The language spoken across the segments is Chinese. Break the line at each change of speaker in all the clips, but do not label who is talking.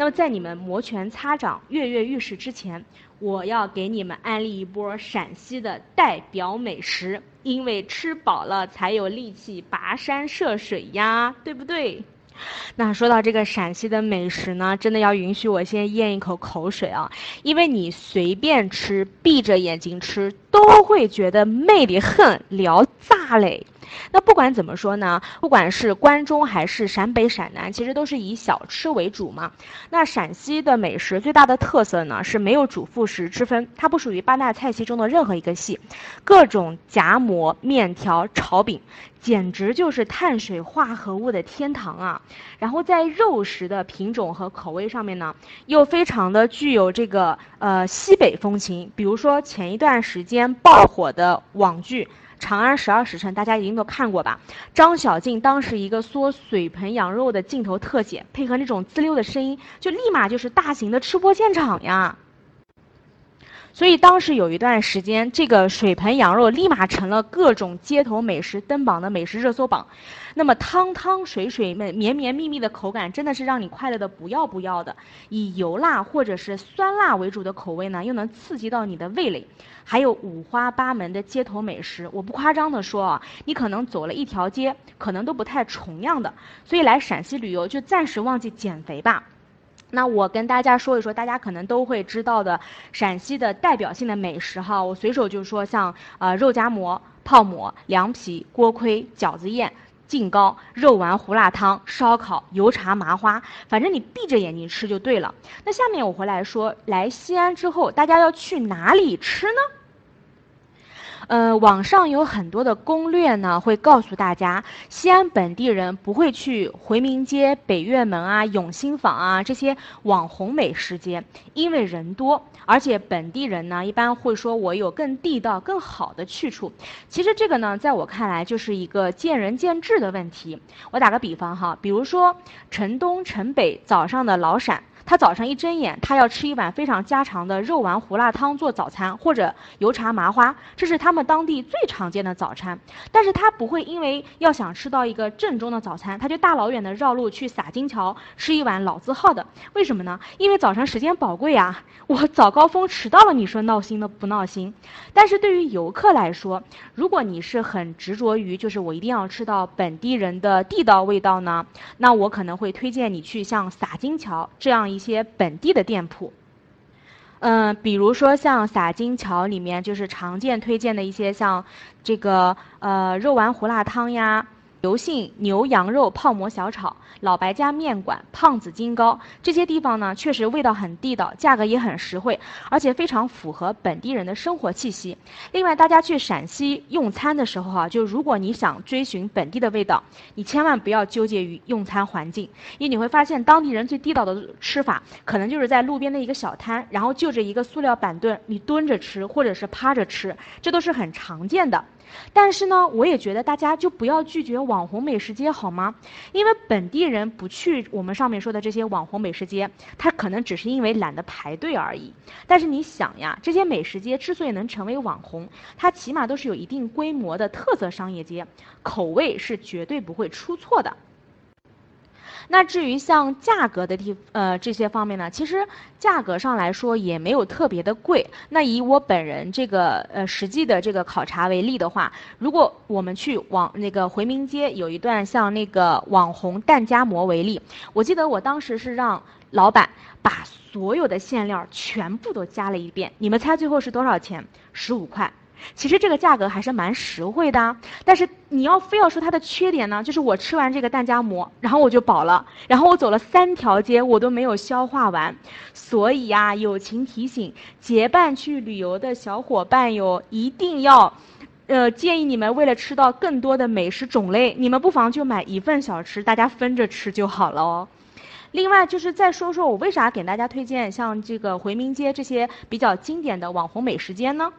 那么在你们摩拳擦掌、跃跃欲试之前，我要给你们安利一波陕西的代表美食，因为吃饱了才有力气跋山涉水呀，对不对？那说到这个陕西的美食呢，真的要允许我先咽一口口水啊，因为你随便吃，闭着眼睛吃，都会觉得美得很，聊炸嘞。那不管怎么说呢，不管是关中还是陕北、陕南，其实都是以小吃为主嘛。那陕西的美食最大的特色呢，是没有主副食之分，它不属于八大菜系中的任何一个系，各种夹馍、面条、炒饼，简直就是碳水化合物的天堂啊。然后在肉食的品种和口味上面呢，又非常的具有这个呃西北风情，比如说前一段时间爆火的网剧。《长安十二时辰》，大家一定都看过吧？张小静当时一个嗦水盆羊肉的镜头特写，配合那种滋溜的声音，就立马就是大型的吃播现场呀。所以当时有一段时间，这个水盆羊肉立马成了各种街头美食登榜的美食热搜榜。那么汤汤水水、绵绵绵密密的口感，真的是让你快乐的不要不要的。以油辣或者是酸辣为主的口味呢，又能刺激到你的味蕾。还有五花八门的街头美食，我不夸张的说啊，你可能走了一条街，可能都不太重样的。所以来陕西旅游，就暂时忘记减肥吧。那我跟大家说一说，大家可能都会知道的陕西的代表性的美食哈，我随手就说，像呃肉夹馍、泡馍、凉皮、锅盔、饺子宴、劲糕、肉丸胡辣汤、烧烤、油茶麻花，反正你闭着眼睛吃就对了。那下面我回来说，来西安之后，大家要去哪里吃呢？呃，网上有很多的攻略呢，会告诉大家，西安本地人不会去回民街、北岳门啊、永兴坊啊这些网红美食街，因为人多，而且本地人呢一般会说我有更地道、更好的去处。其实这个呢，在我看来就是一个见仁见智的问题。我打个比方哈，比如说城东、城北早上的老陕。他早上一睁眼，他要吃一碗非常家常的肉丸胡辣汤做早餐，或者油茶麻花，这是他们当地最常见的早餐。但是他不会因为要想吃到一个正宗的早餐，他就大老远的绕路去洒金桥吃一碗老字号的。为什么呢？因为早上时间宝贵啊，我早高峰迟到了，你说闹心的不闹心？但是对于游客来说，如果你是很执着于就是我一定要吃到本地人的地道味道呢，那我可能会推荐你去像洒金桥这样一。一些本地的店铺，嗯，比如说像洒金桥里面就是常见推荐的一些像这个呃肉丸胡辣汤呀。刘姓牛羊肉泡馍小炒、老白家面馆、胖子金糕这些地方呢，确实味道很地道，价格也很实惠，而且非常符合本地人的生活气息。另外，大家去陕西用餐的时候哈，就如果你想追寻本地的味道，你千万不要纠结于用餐环境，因为你会发现当地人最地道的吃法，可能就是在路边的一个小摊，然后就着一个塑料板凳，你蹲着吃或者是趴着吃，这都是很常见的。但是呢，我也觉得大家就不要拒绝网红美食街，好吗？因为本地人不去我们上面说的这些网红美食街，他可能只是因为懒得排队而已。但是你想呀，这些美食街之所以能成为网红，它起码都是有一定规模的特色商业街，口味是绝对不会出错的。那至于像价格的地呃这些方面呢，其实价格上来说也没有特别的贵。那以我本人这个呃实际的这个考察为例的话，如果我们去往那个回民街有一段像那个网红蛋夹馍为例，我记得我当时是让老板把所有的馅料全部都加了一遍，你们猜最后是多少钱？十五块。其实这个价格还是蛮实惠的，但是你要非要说它的缺点呢，就是我吃完这个蛋夹馍，然后我就饱了，然后我走了三条街，我都没有消化完。所以呀，友情提醒，结伴去旅游的小伙伴哟，一定要，呃，建议你们为了吃到更多的美食种类，你们不妨就买一份小吃，大家分着吃就好了哦。另外就是再说说我为啥给大家推荐像这个回民街这些比较经典的网红美食街呢？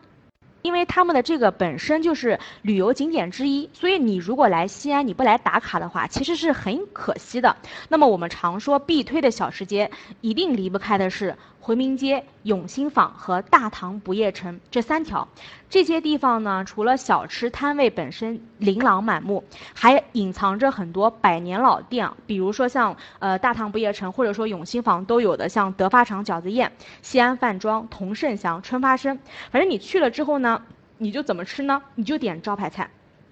因为他们的这个本身就是旅游景点之一，所以你如果来西安你不来打卡的话，其实是很可惜的。那么我们常说必推的小吃街，一定离不开的是回民街、永兴坊和大唐不夜城这三条。这些地方呢，除了小吃摊位本身琳琅满目，还隐藏着很多百年老店，比如说像呃大唐不夜城或者说永兴坊都有的，像德发厂饺子宴、西安饭庄、同盛祥、春发生。反正你去了之后呢，你就怎么吃呢？你就点招牌菜。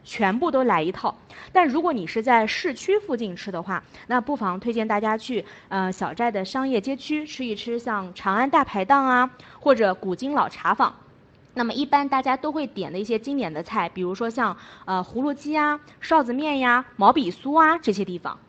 全部都来一套，但如果你是在市区附近吃的话，那不妨推荐大家去呃小寨的商业街区吃一吃，像长安大排档啊，或者古今老茶坊。那么一般大家都会点的一些经典的菜，比如说像呃葫芦鸡啊、臊子面呀、毛笔酥啊这些地方。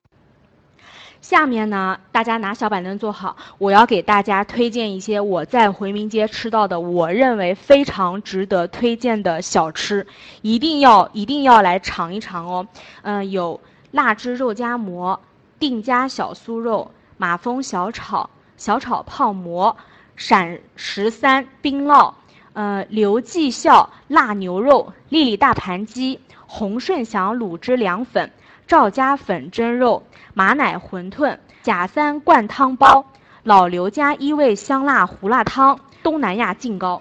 下面呢，大家拿小板凳坐好，我要给大家推荐一些我在回民街吃到的，我认为非常值得推荐的小吃，一定要一定要来尝一尝哦。嗯，有腊汁肉夹馍、定家小酥肉、马蜂小炒、小炒泡馍、陕十三冰酪、呃刘记孝腊牛肉、丽丽大盘鸡、洪顺祥卤汁凉粉。赵家粉蒸肉、马奶馄饨、贾三灌汤包、老刘家一味香辣胡辣汤、东南亚劲糕。